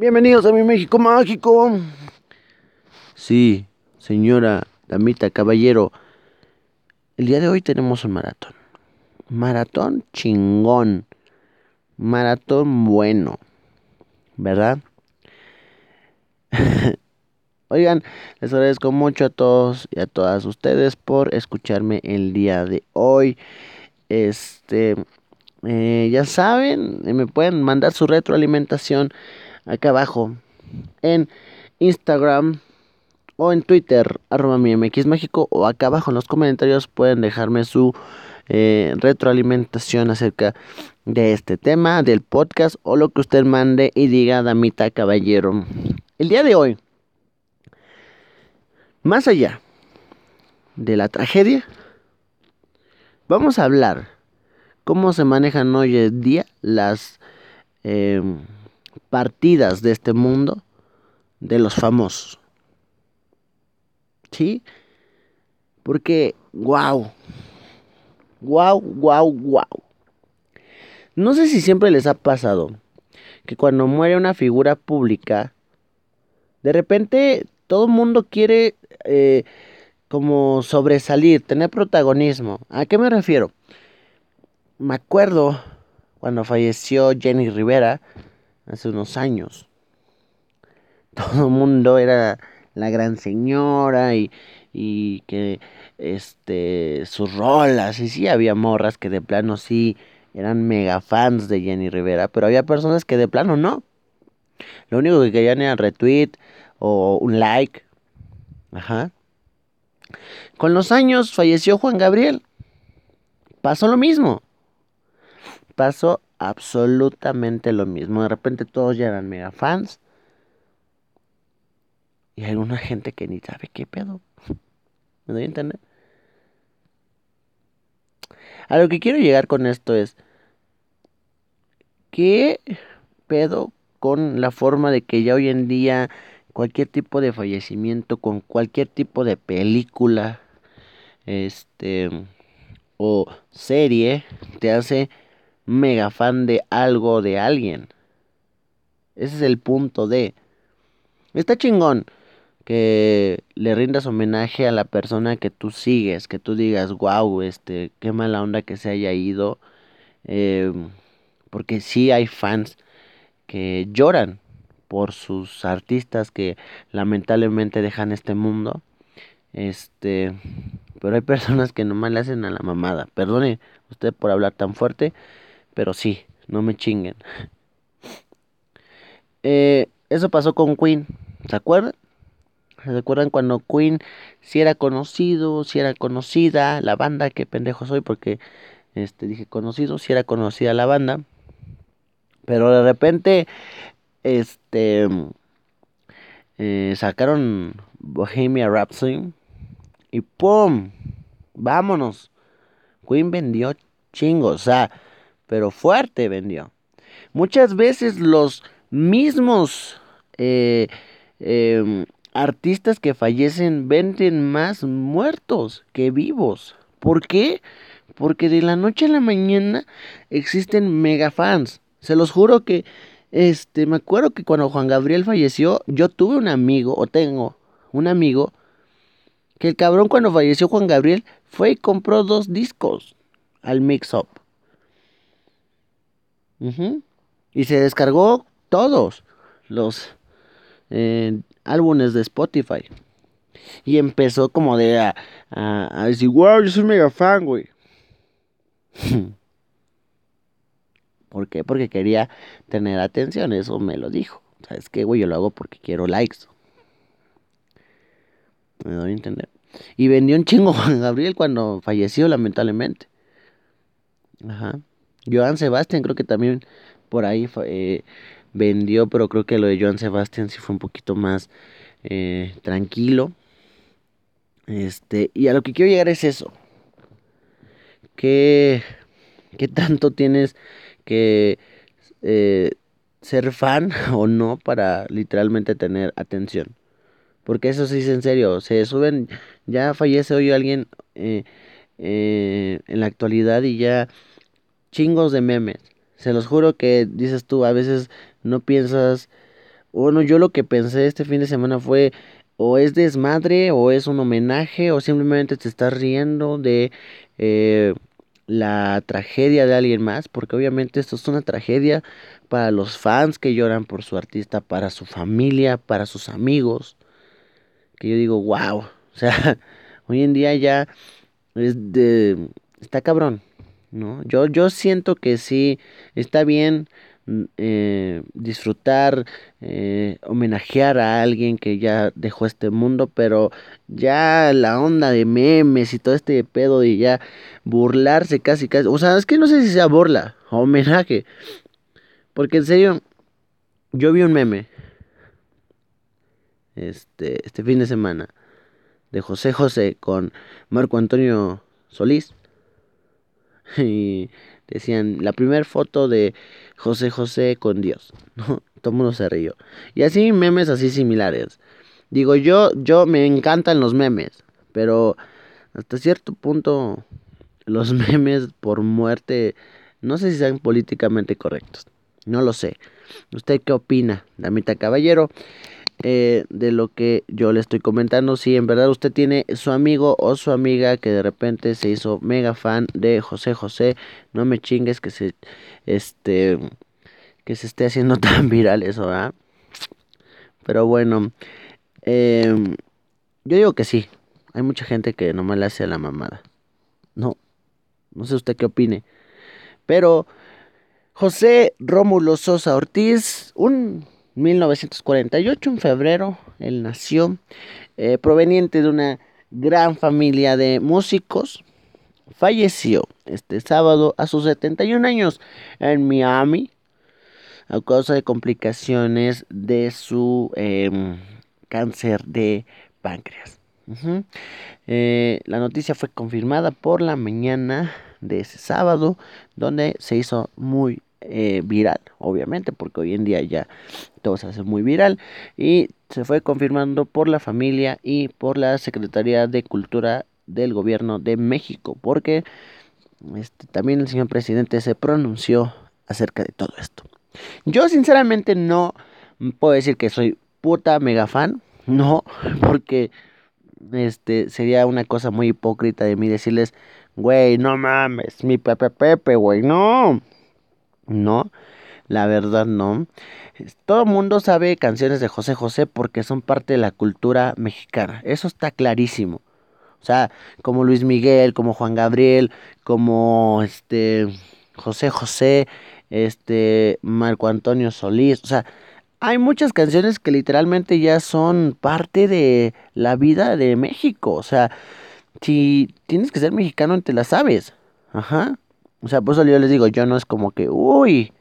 Bienvenidos a mi México mágico. Sí, señora, damita, caballero. El día de hoy tenemos un maratón. Maratón chingón. Maratón bueno. ¿Verdad? Oigan, les agradezco mucho a todos y a todas ustedes por escucharme el día de hoy. Este, eh, ya saben, me pueden mandar su retroalimentación acá abajo en Instagram o en Twitter, arroba mi MX México, o acá abajo en los comentarios pueden dejarme su eh, retroalimentación acerca de este tema, del podcast o lo que usted mande y diga, damita caballero. El día de hoy, más allá de la tragedia, vamos a hablar cómo se manejan hoy en día las... Eh, partidas de este mundo de los famosos. ¿Sí? Porque, wow. Wow, wow, wow. No sé si siempre les ha pasado que cuando muere una figura pública, de repente todo el mundo quiere eh, como sobresalir, tener protagonismo. ¿A qué me refiero? Me acuerdo cuando falleció Jenny Rivera, hace unos años. Todo el mundo era la gran señora y, y que este sus rolas y sí había morras que de plano sí eran mega fans de Jenny Rivera, pero había personas que de plano no. Lo único que querían era retweet o un like. Ajá. Con los años falleció Juan Gabriel. Pasó lo mismo. Pasó absolutamente lo mismo. De repente todos ya eran mega fans. Y hay una gente que ni sabe qué pedo. ¿Me doy a entender? A lo que quiero llegar con esto es. ¿Qué pedo con la forma de que ya hoy en día cualquier tipo de fallecimiento, con cualquier tipo de película, este, o serie, te hace mega fan de algo de alguien. Ese es el punto de. Está chingón que le rindas homenaje a la persona que tú sigues, que tú digas, wow, este, qué mala onda que se haya ido. Em, porque sí hay fans que lloran por sus artistas que lamentablemente dejan este mundo. Este, pero hay personas que nomás le hacen a la mamada. Perdone usted por hablar tan fuerte, pero sí, no me chinguen. Eh, eso pasó con Queen, ¿se acuerdan? ¿Se acuerdan cuando Queen si era conocido, si era conocida la banda? Qué pendejo soy porque este dije conocido, si era conocida la banda. Pero de repente este eh, sacaron Bohemia Rhapsody y ¡pum! Vámonos. Queen vendió chingos, o sea, pero fuerte vendió. Muchas veces los mismos eh, em, artistas que fallecen venden más muertos que vivos. ¿Por qué? Porque de la noche a la mañana existen mega fans. Se los juro que, este, me acuerdo que cuando Juan Gabriel falleció, yo tuve un amigo, o tengo un amigo, que el cabrón cuando falleció Juan Gabriel fue y compró dos discos al mix-up. Y se descargó todos los eh, álbumes de Spotify. Y empezó como de a, a, decir, wow, yo soy mega fan, güey. ¿Por qué? Porque quería tener atención, eso me lo dijo. ¿Sabes qué, güey? Yo lo hago porque quiero likes. Me doy a entender. Y vendió un chingo Juan Gabriel cuando falleció, lamentablemente. Ajá. Joan Sebastián creo que también por ahí eh, vendió, pero creo que lo de Joan Sebastián sí fue un poquito más eh, tranquilo. Este, y a lo que quiero llegar es eso. ¿Qué, qué tanto tienes que eh, ser fan o no para literalmente tener atención? Porque eso sí es en serio. Se suben, ya fallece hoy alguien en la actualidad y ya chingos de memes. Se los juro que dices tú, a veces no piensas bueno, yo lo que pensé este fin de semana fue o es desmadre o es un homenaje o simplemente te estás riendo de eh, la tragedia de alguien más, porque obviamente esto es una tragedia para los fans que lloran por su artista, para su familia, para sus amigos, que yo digo, wow, o sea, hoy en día ya es de, está cabrón, ¿no? Yo, yo siento que sí, está bien mm, eh, disfrutar, eh, homenajear a alguien que ya dejó este mundo, pero ya la onda de memes y todo este pedo y ya burlarse casi casi, o sea, es que no sé si sea burla homenaje, porque en serio, yo vi un meme este, este fin de semana de José José con Marco Antonio Solís y decían la primera foto de José José con Dios, ¿no? Todo mundo se rió. Y así memes así similares. Digo, yo, yo me encantan los memes, pero hasta cierto punto los memes por muerte no sé si sean políticamente correctos. No lo sé. ¿Usted qué opina, damita caballero? Eh, de lo que yo le estoy comentando. Si en verdad usted tiene su amigo o su amiga que de repente se hizo mega fan de José José, no me chingues que se este que se esté haciendo tan viral eso, ¿verdad? Pero bueno, em, yo digo que sí. Hay mucha gente que nomás le hace a la mamada. No, no sé usted qué opine. Pero José Rómulo Sosa Ortiz, un 1948, en febrero, él nació, eh, proveniente de una gran familia de músicos. Falleció este sábado a sus 71 años en Miami a causa de complicaciones de su em, cáncer de páncreas. Eh, la noticia fue confirmada por la mañana de ese sábado, donde se hizo muy eh, viral, obviamente, porque hoy en día ya todo se hace muy viral y se fue confirmando por la familia y por la Secretaría de Cultura del Gobierno de México, porque este, también el señor presidente se pronunció acerca de todo esto. Yo sinceramente no puedo decir que soy puta mega fan, no, porque este sería una cosa muy hipócrita de mí decirles, güey, no mames, mi Pepe Pepe, güey, no. No, la verdad no. Todo el mundo sabe canciones de José José porque son parte de la cultura mexicana. Eso está clarísimo. O sea, como Luis Miguel, como Juan Gabriel, como este José José, este Marco Antonio Solís, o sea, hay muchas canciones que literalmente ya son parte de la vida de México, o sea, si tienes que ser mexicano te la sabes. Ajá. O sea, por eso yo les digo, yo no es como que, uy,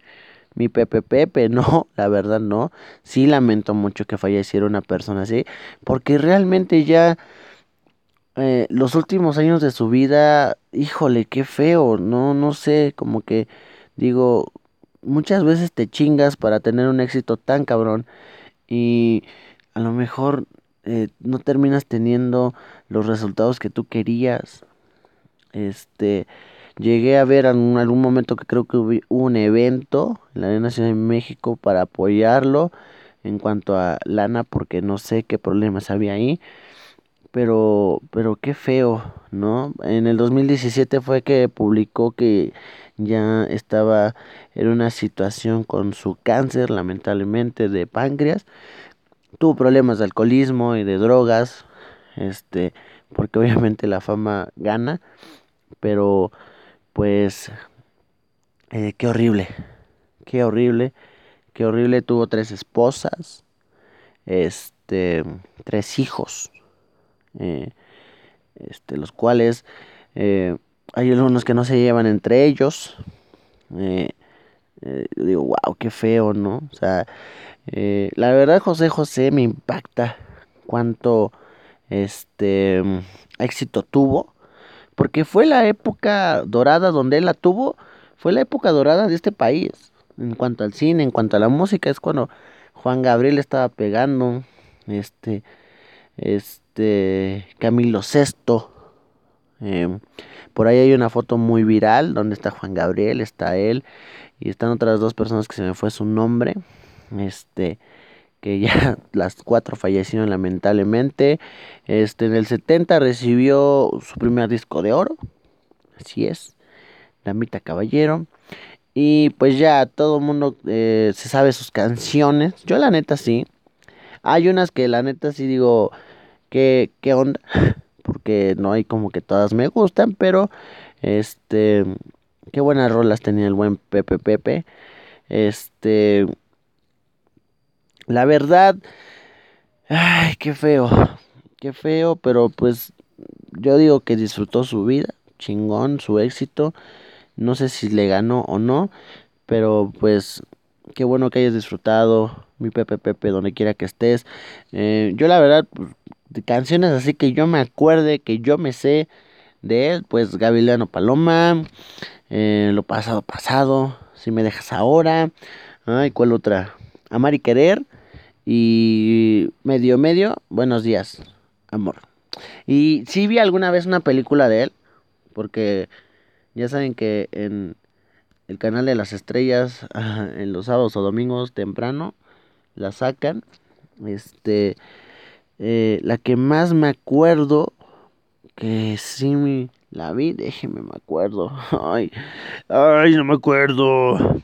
mi Pepe Pepe, no, la verdad no. Sí lamento mucho que falleciera una persona así, porque realmente ya eh, los últimos años de su vida, híjole, qué feo, no, no sé, como que digo, muchas veces te chingas para tener un éxito tan cabrón y a lo mejor eh, no terminas teniendo los resultados que tú querías. Este, Llegué a ver en algún momento que creo que hubo un evento en la Arena Nacional de México para apoyarlo en cuanto a lana porque no sé qué problemas había ahí. Pero, pero qué feo, ¿no? En el 2017 fue que publicó que ya estaba en una situación con su cáncer, lamentablemente, de páncreas. Tuvo problemas de alcoholismo y de drogas, este, porque obviamente la fama gana, pero pues eh, qué horrible, qué horrible, qué horrible. Tuvo tres esposas, este, tres hijos, eh, este, los cuales eh, hay algunos que no se llevan entre ellos. digo, wow, qué feo, ¿no? O sea, la verdad José José me impacta cuánto este éxito tuvo porque fue la época dorada donde él la tuvo, fue la época dorada de este país. En cuanto al cine, en cuanto a la música, es cuando Juan Gabriel estaba pegando, este, este, Camilo VI. Em, por ahí hay una foto muy viral donde está Juan Gabriel, está él y están otras dos personas que se me fue su nombre. Este, que ya las cuatro fallecieron lamentablemente. Este, en el 70 recibió su primer disco de oro. Así es. Damita Caballero. Y pues ya todo el mundo eh, se sabe sus canciones. Yo la neta sí. Hay unas que la neta sí digo, ¿qué, qué onda? Porque no hay como que todas me gustan, pero este, qué buenas rolas tenía el buen Pepe Pepe. Este, la verdad, ay, qué feo, qué feo, pero pues yo digo que disfrutó su vida, chingón, su éxito. No sé si le ganó o no, pero pues qué bueno que hayas disfrutado mi Pepe Pepe donde quiera que estés. Eh, yo la verdad, de canciones así que yo me acuerde, que yo me sé de él, pues Gavilano Paloma, eh, Lo pasado pasado, Si me dejas ahora, ay, ¿cuál otra? Amar y querer y medio medio, Buenos días, amor. Y sí vi alguna vez una película de él, porque ya saben que en el canal de las estrellas, en los sábados o domingos temprano, la sacan. Este, eh, la que más me acuerdo, que sí la vi, déjeme me acuerdo. Ay, ay, no me acuerdo.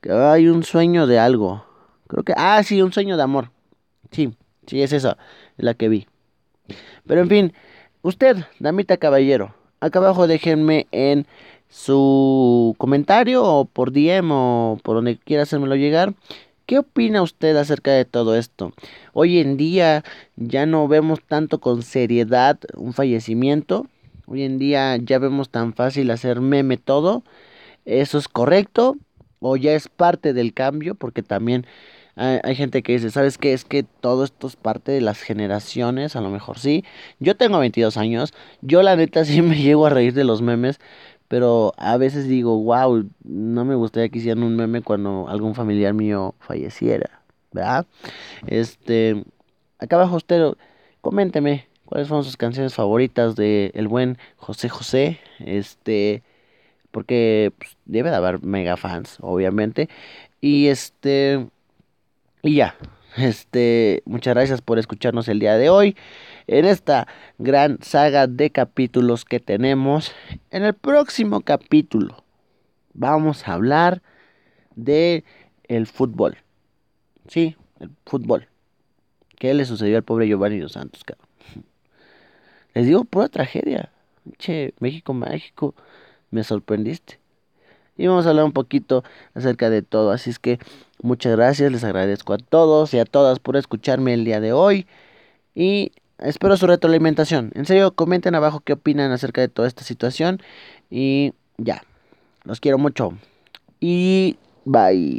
Que hay un sueño de algo. Creo que, ah, sí, un sueño de amor. Sí, sí, es esa, la que vi. Pero en fin, usted, damita caballero, acá abajo déjenme en su comentario o por DM o por donde quiera hacérmelo llegar. ¿Qué opina usted acerca de todo esto? Hoy en día ya no vemos tanto con seriedad un fallecimiento. Hoy en día ya vemos tan fácil hacer meme todo. ¿Eso es correcto? ¿O ya es parte del cambio? Porque también hay, gente que dice, ¿sabes qué? Es que todo esto es parte de las generaciones, a lo mejor sí. Yo tengo 22 años, yo la neta sí me llego a reír de los memes, pero a veces digo, wow, no me gustaría que hicieran un meme cuando algún familiar mío falleciera, ¿verdad? Este, acá abajo usted, coménteme cuáles fueron sus canciones favoritas de el buen José José, este, porque pues, debe de haber mega fans, obviamente, y este, y ya, este, muchas gracias por escucharnos el día de hoy en esta gran saga de capítulos que tenemos. En el próximo capítulo vamos a hablar de el fútbol. Sí, el fútbol. ¿Qué le sucedió al pobre Giovanni dos Santos, cabrón? Les digo, pura tragedia. Che, México, México, me sorprendiste. Y vamos a hablar un poquito acerca de todo. Así es que muchas gracias, les agradezco a todos y a todas por escucharme el día de hoy. Y espero su retroalimentación. En serio, comenten abajo qué opinan acerca de toda esta situación. Y ya, los quiero mucho. Y bye.